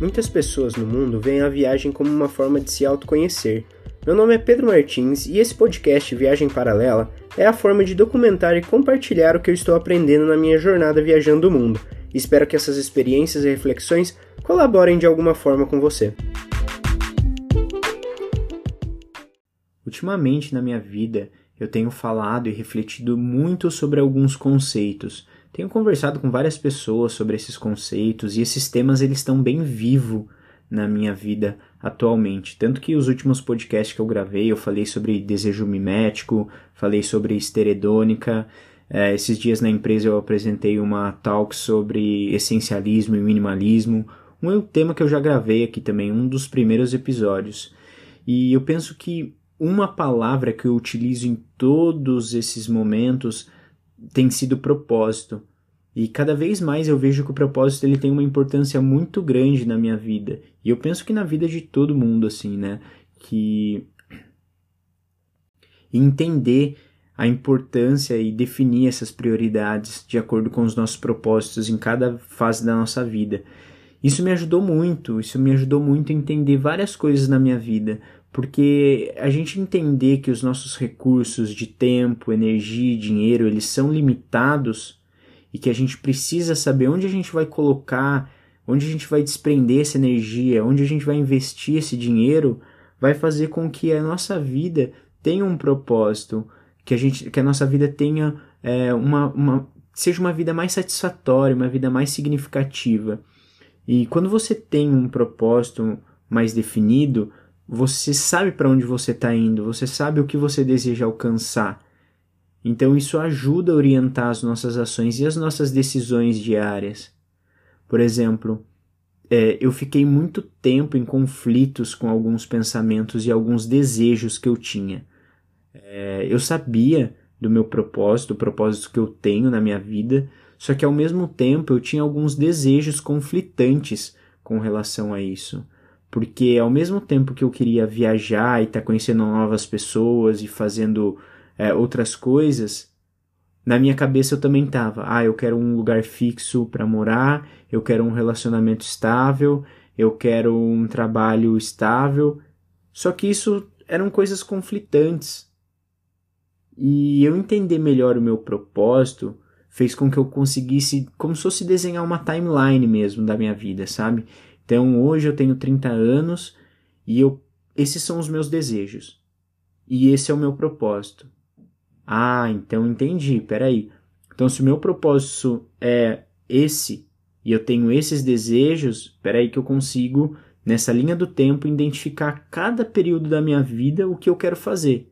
Muitas pessoas no mundo veem a viagem como uma forma de se autoconhecer. Meu nome é Pedro Martins e esse podcast Viagem Paralela é a forma de documentar e compartilhar o que eu estou aprendendo na minha jornada viajando o mundo. Espero que essas experiências e reflexões colaborem de alguma forma com você. Ultimamente na minha vida, eu tenho falado e refletido muito sobre alguns conceitos tenho conversado com várias pessoas sobre esses conceitos e esses temas eles estão bem vivos na minha vida atualmente. Tanto que os últimos podcasts que eu gravei, eu falei sobre desejo mimético, falei sobre esteredônica. É, esses dias na empresa eu apresentei uma talk sobre essencialismo e minimalismo, um tema que eu já gravei aqui também, um dos primeiros episódios. E eu penso que uma palavra que eu utilizo em todos esses momentos tem sido propósito. E cada vez mais eu vejo que o propósito ele tem uma importância muito grande na minha vida. E eu penso que na vida de todo mundo, assim, né? Que entender a importância e definir essas prioridades de acordo com os nossos propósitos em cada fase da nossa vida. Isso me ajudou muito, isso me ajudou muito a entender várias coisas na minha vida, porque a gente entender que os nossos recursos de tempo, energia e dinheiro, eles são limitados e que a gente precisa saber onde a gente vai colocar, onde a gente vai desprender essa energia, onde a gente vai investir esse dinheiro, vai fazer com que a nossa vida tenha um propósito, que a gente, que a nossa vida tenha é, uma, uma seja uma vida mais satisfatória, uma vida mais significativa. E quando você tem um propósito mais definido, você sabe para onde você está indo, você sabe o que você deseja alcançar. Então isso ajuda a orientar as nossas ações e as nossas decisões diárias. Por exemplo, é, eu fiquei muito tempo em conflitos com alguns pensamentos e alguns desejos que eu tinha. É, eu sabia do meu propósito, do propósito que eu tenho na minha vida, só que ao mesmo tempo eu tinha alguns desejos conflitantes com relação a isso. Porque ao mesmo tempo que eu queria viajar e estar tá conhecendo novas pessoas e fazendo é, outras coisas, na minha cabeça eu também tava, ah, eu quero um lugar fixo para morar, eu quero um relacionamento estável, eu quero um trabalho estável. Só que isso eram coisas conflitantes. E eu entender melhor o meu propósito fez com que eu conseguisse, como se fosse desenhar uma timeline mesmo da minha vida, sabe? Então hoje eu tenho 30 anos e eu esses são os meus desejos. E esse é o meu propósito. Ah, então entendi, peraí. Então se o meu propósito é esse e eu tenho esses desejos, peraí que eu consigo, nessa linha do tempo, identificar cada período da minha vida o que eu quero fazer.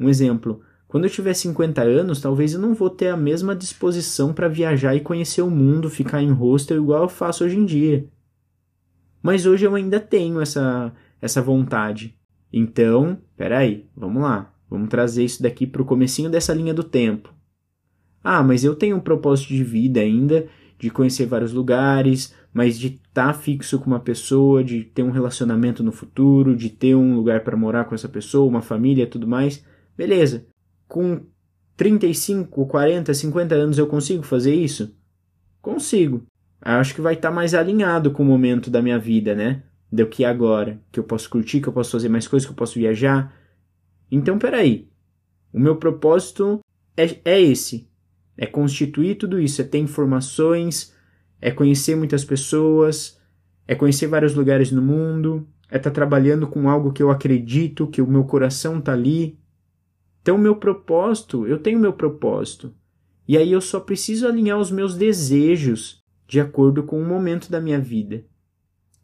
Um exemplo, quando eu tiver 50 anos, talvez eu não vou ter a mesma disposição para viajar e conhecer o mundo, ficar em hostel igual eu faço hoje em dia. Mas hoje eu ainda tenho essa, essa vontade. Então, peraí, vamos lá. Vamos trazer isso daqui para o comecinho dessa linha do tempo. Ah, mas eu tenho um propósito de vida ainda, de conhecer vários lugares, mas de estar tá fixo com uma pessoa, de ter um relacionamento no futuro, de ter um lugar para morar com essa pessoa, uma família e tudo mais. Beleza. Com 35, 40, 50 anos eu consigo fazer isso? Consigo acho que vai estar tá mais alinhado com o momento da minha vida, né? Do que agora, que eu posso curtir, que eu posso fazer mais coisas, que eu posso viajar. Então, peraí. O meu propósito é, é esse. É constituir tudo isso, é ter informações, é conhecer muitas pessoas, é conhecer vários lugares no mundo, é estar tá trabalhando com algo que eu acredito, que o meu coração tá ali. Então, o meu propósito, eu tenho meu propósito. E aí eu só preciso alinhar os meus desejos de acordo com o momento da minha vida.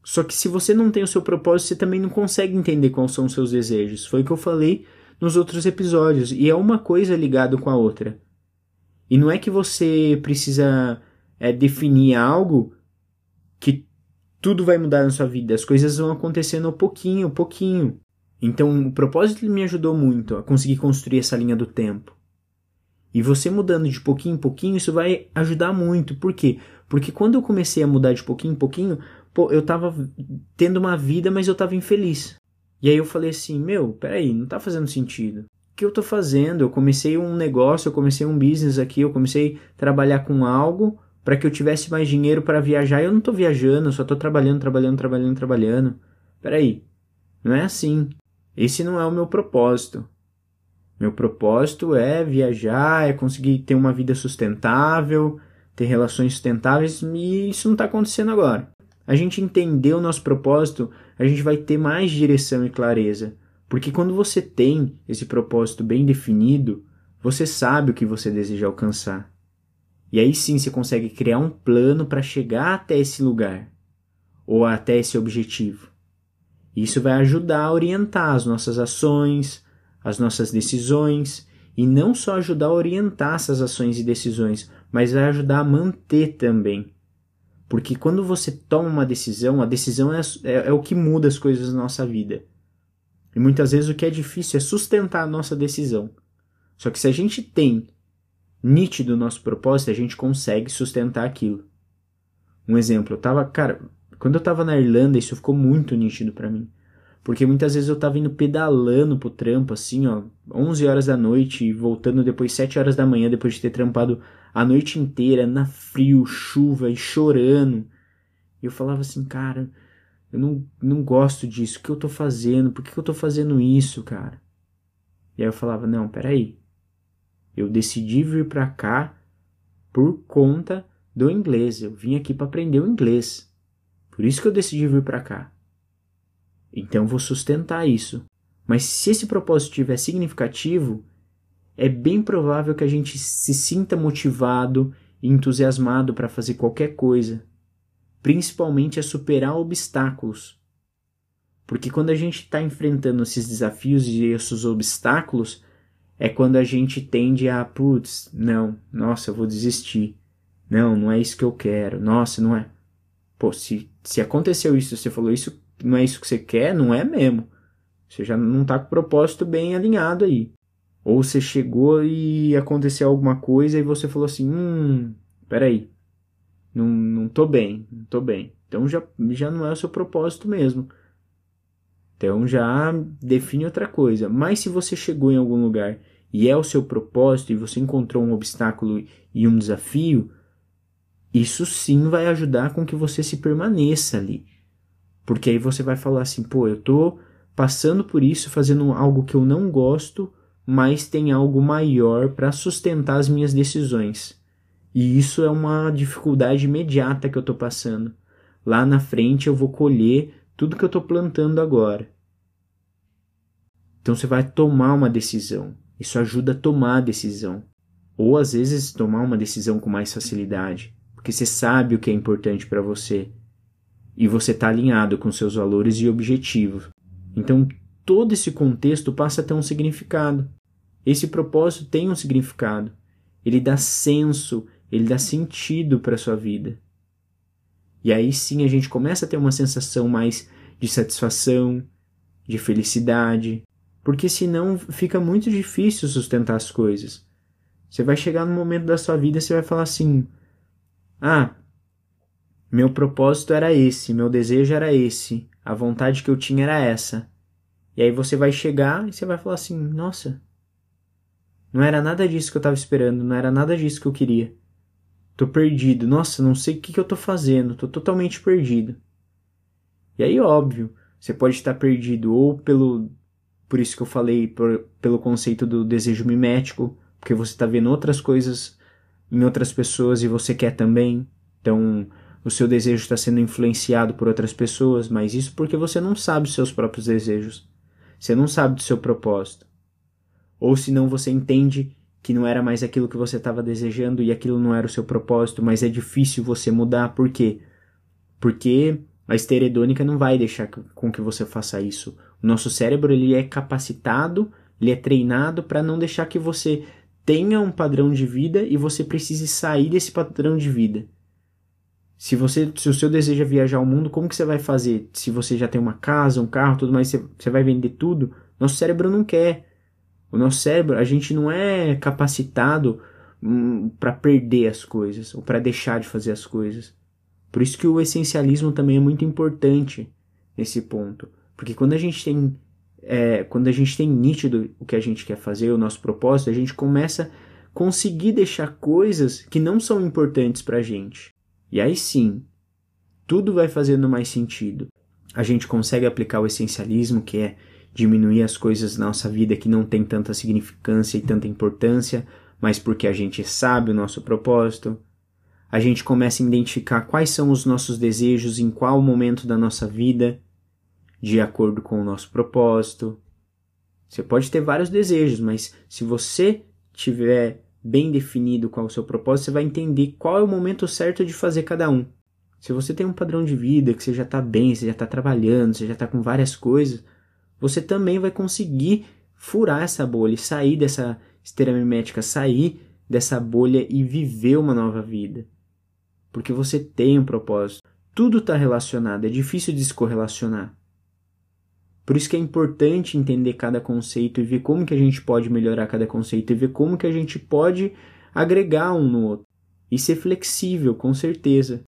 Só que se você não tem o seu propósito, você também não consegue entender quais são os seus desejos. Foi o que eu falei nos outros episódios. E é uma coisa ligada com a outra. E não é que você precisa é, definir algo que tudo vai mudar na sua vida. As coisas vão acontecendo pouquinho, pouquinho. Então, o propósito me ajudou muito a conseguir construir essa linha do tempo. E você mudando de pouquinho em pouquinho, isso vai ajudar muito. Por quê? Porque quando eu comecei a mudar de pouquinho em pouquinho, pô, eu tava tendo uma vida, mas eu tava infeliz. E aí eu falei assim, meu, peraí, não tá fazendo sentido. O que eu tô fazendo? Eu comecei um negócio, eu comecei um business aqui, eu comecei a trabalhar com algo, para que eu tivesse mais dinheiro para viajar. Eu não tô viajando, eu só tô trabalhando, trabalhando, trabalhando, trabalhando. Peraí, não é assim. Esse não é o meu propósito. Meu propósito é viajar, é conseguir ter uma vida sustentável, ter relações sustentáveis, e isso não está acontecendo agora. A gente entender o nosso propósito, a gente vai ter mais direção e clareza. Porque quando você tem esse propósito bem definido, você sabe o que você deseja alcançar. E aí sim você consegue criar um plano para chegar até esse lugar ou até esse objetivo. Isso vai ajudar a orientar as nossas ações, as nossas decisões e não só ajudar a orientar essas ações e decisões, mas vai ajudar a manter também. Porque quando você toma uma decisão, a decisão é, é, é o que muda as coisas na nossa vida. E muitas vezes o que é difícil é sustentar a nossa decisão. Só que se a gente tem nítido o nosso propósito, a gente consegue sustentar aquilo. Um exemplo, eu tava, cara, quando eu tava na Irlanda, isso ficou muito nítido para mim. Porque muitas vezes eu tava indo pedalando pro trampo, assim, ó, 11 horas da noite e voltando depois 7 horas da manhã, depois de ter trampado a noite inteira, na frio, chuva e chorando. E eu falava assim, cara, eu não, não gosto disso, o que eu tô fazendo? Por que eu tô fazendo isso, cara? E aí eu falava, não, peraí, eu decidi vir para cá por conta do inglês. Eu vim aqui para aprender o inglês. Por isso que eu decidi vir para cá. Então vou sustentar isso. Mas se esse propósito estiver significativo, é bem provável que a gente se sinta motivado e entusiasmado para fazer qualquer coisa, principalmente a superar obstáculos. Porque quando a gente está enfrentando esses desafios e esses obstáculos, é quando a gente tende a, putz, não, nossa, eu vou desistir. Não, não é isso que eu quero. Nossa, não é. Pô, se, se aconteceu isso, você falou isso, não é isso que você quer, não é mesmo. Você já não tá com o propósito bem alinhado aí. Ou você chegou e aconteceu alguma coisa e você falou assim, hum, peraí, não, não tô bem, não tô bem. Então já, já não é o seu propósito mesmo. Então já define outra coisa. Mas se você chegou em algum lugar e é o seu propósito e você encontrou um obstáculo e um desafio, isso sim vai ajudar com que você se permaneça ali. Porque aí você vai falar assim, pô, eu tô passando por isso, fazendo algo que eu não gosto, mas tem algo maior para sustentar as minhas decisões. E isso é uma dificuldade imediata que eu tô passando. Lá na frente eu vou colher tudo que eu estou plantando agora. Então você vai tomar uma decisão. Isso ajuda a tomar a decisão. Ou às vezes tomar uma decisão com mais facilidade, porque você sabe o que é importante para você e você está alinhado com seus valores e objetivos. Então todo esse contexto passa a ter um significado. Esse propósito tem um significado. Ele dá senso, ele dá sentido para a sua vida. E aí sim a gente começa a ter uma sensação mais de satisfação, de felicidade, porque senão fica muito difícil sustentar as coisas. Você vai chegar no momento da sua vida e você vai falar assim: "Ah, meu propósito era esse, meu desejo era esse, a vontade que eu tinha era essa". E aí você vai chegar e você vai falar assim: "Nossa, não era nada disso que eu estava esperando, não era nada disso que eu queria". Tô perdido. Nossa, não sei o que, que eu tô fazendo. Tô totalmente perdido. E aí, óbvio, você pode estar perdido ou pelo. Por isso que eu falei, por, pelo conceito do desejo mimético, porque você está vendo outras coisas em outras pessoas e você quer também. Então, o seu desejo está sendo influenciado por outras pessoas, mas isso porque você não sabe os seus próprios desejos. Você não sabe do seu propósito. Ou se não você entende que não era mais aquilo que você estava desejando e aquilo não era o seu propósito, mas é difícil você mudar. Por quê? Porque a esteira hedônica não vai deixar com que você faça isso. O nosso cérebro ele é capacitado, ele é treinado para não deixar que você tenha um padrão de vida e você precise sair desse padrão de vida. Se você, se o seu desejo é viajar ao mundo, como que você vai fazer? Se você já tem uma casa, um carro, tudo mais, você, você vai vender tudo? Nosso cérebro não quer. O nosso cérebro, a gente não é capacitado hum, para perder as coisas ou para deixar de fazer as coisas. Por isso que o essencialismo também é muito importante nesse ponto, porque quando a gente tem é, quando a gente tem nítido o que a gente quer fazer, o nosso propósito, a gente começa conseguir deixar coisas que não são importantes para a gente. E aí sim, tudo vai fazendo mais sentido. A gente consegue aplicar o essencialismo, que é diminuir as coisas na nossa vida que não tem tanta significância e tanta importância, mas porque a gente sabe o nosso propósito. A gente começa a identificar quais são os nossos desejos em qual momento da nossa vida, de acordo com o nosso propósito. Você pode ter vários desejos, mas se você tiver bem definido qual é o seu propósito, você vai entender qual é o momento certo de fazer cada um. Se você tem um padrão de vida que você já está bem, você já está trabalhando, você já está com várias coisas, você também vai conseguir furar essa bolha sair dessa esteira mimética, sair dessa bolha e viver uma nova vida. Porque você tem um propósito. Tudo está relacionado, é difícil descorrelacionar. Por isso que é importante entender cada conceito e ver como que a gente pode melhorar cada conceito e ver como que a gente pode agregar um no outro. E ser flexível, com certeza.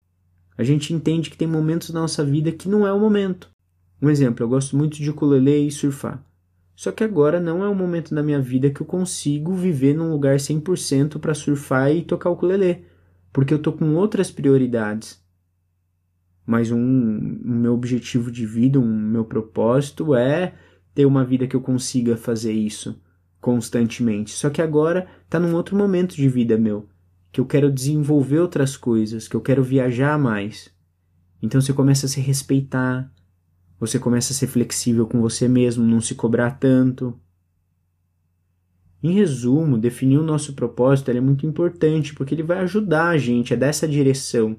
A gente entende que tem momentos na nossa vida que não é o momento. Um exemplo, eu gosto muito de ukulele e surfar. Só que agora não é o momento da minha vida que eu consigo viver num lugar 100% para surfar e tocar ukulele, porque eu tô com outras prioridades. Mas um, um meu objetivo de vida, um meu propósito é ter uma vida que eu consiga fazer isso constantemente. Só que agora tá num outro momento de vida meu, que eu quero desenvolver outras coisas, que eu quero viajar mais. Então você começa a se respeitar, você começa a ser flexível com você mesmo, não se cobrar tanto. Em resumo, definir o nosso propósito é muito importante porque ele vai ajudar a gente a dar essa direção.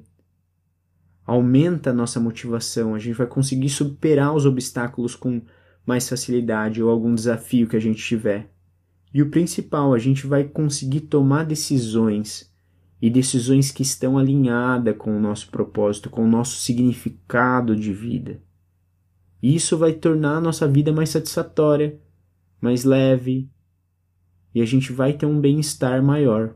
Aumenta a nossa motivação, a gente vai conseguir superar os obstáculos com mais facilidade ou algum desafio que a gente tiver. E o principal, a gente vai conseguir tomar decisões e decisões que estão alinhadas com o nosso propósito, com o nosso significado de vida. E isso vai tornar a nossa vida mais satisfatória, mais leve, e a gente vai ter um bem-estar maior.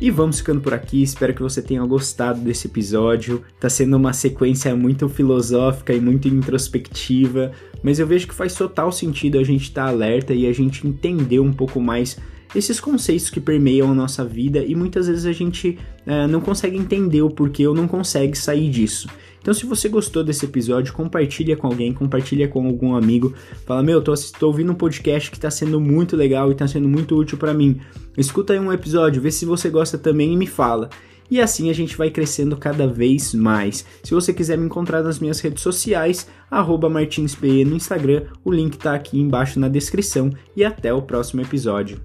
E vamos ficando por aqui, espero que você tenha gostado desse episódio. Tá sendo uma sequência muito filosófica e muito introspectiva, mas eu vejo que faz total sentido a gente estar tá alerta e a gente entender um pouco mais esses conceitos que permeiam a nossa vida e muitas vezes a gente é, não consegue entender o porquê ou não consegue sair disso. Então, se você gostou desse episódio, compartilha com alguém, compartilha com algum amigo. Fala, meu, tô, tô ouvindo um podcast que tá sendo muito legal e tá sendo muito útil para mim. Escuta aí um episódio, vê se você gosta também e me fala. E assim a gente vai crescendo cada vez mais. Se você quiser me encontrar nas minhas redes sociais, martinspe no Instagram, o link tá aqui embaixo na descrição. E até o próximo episódio.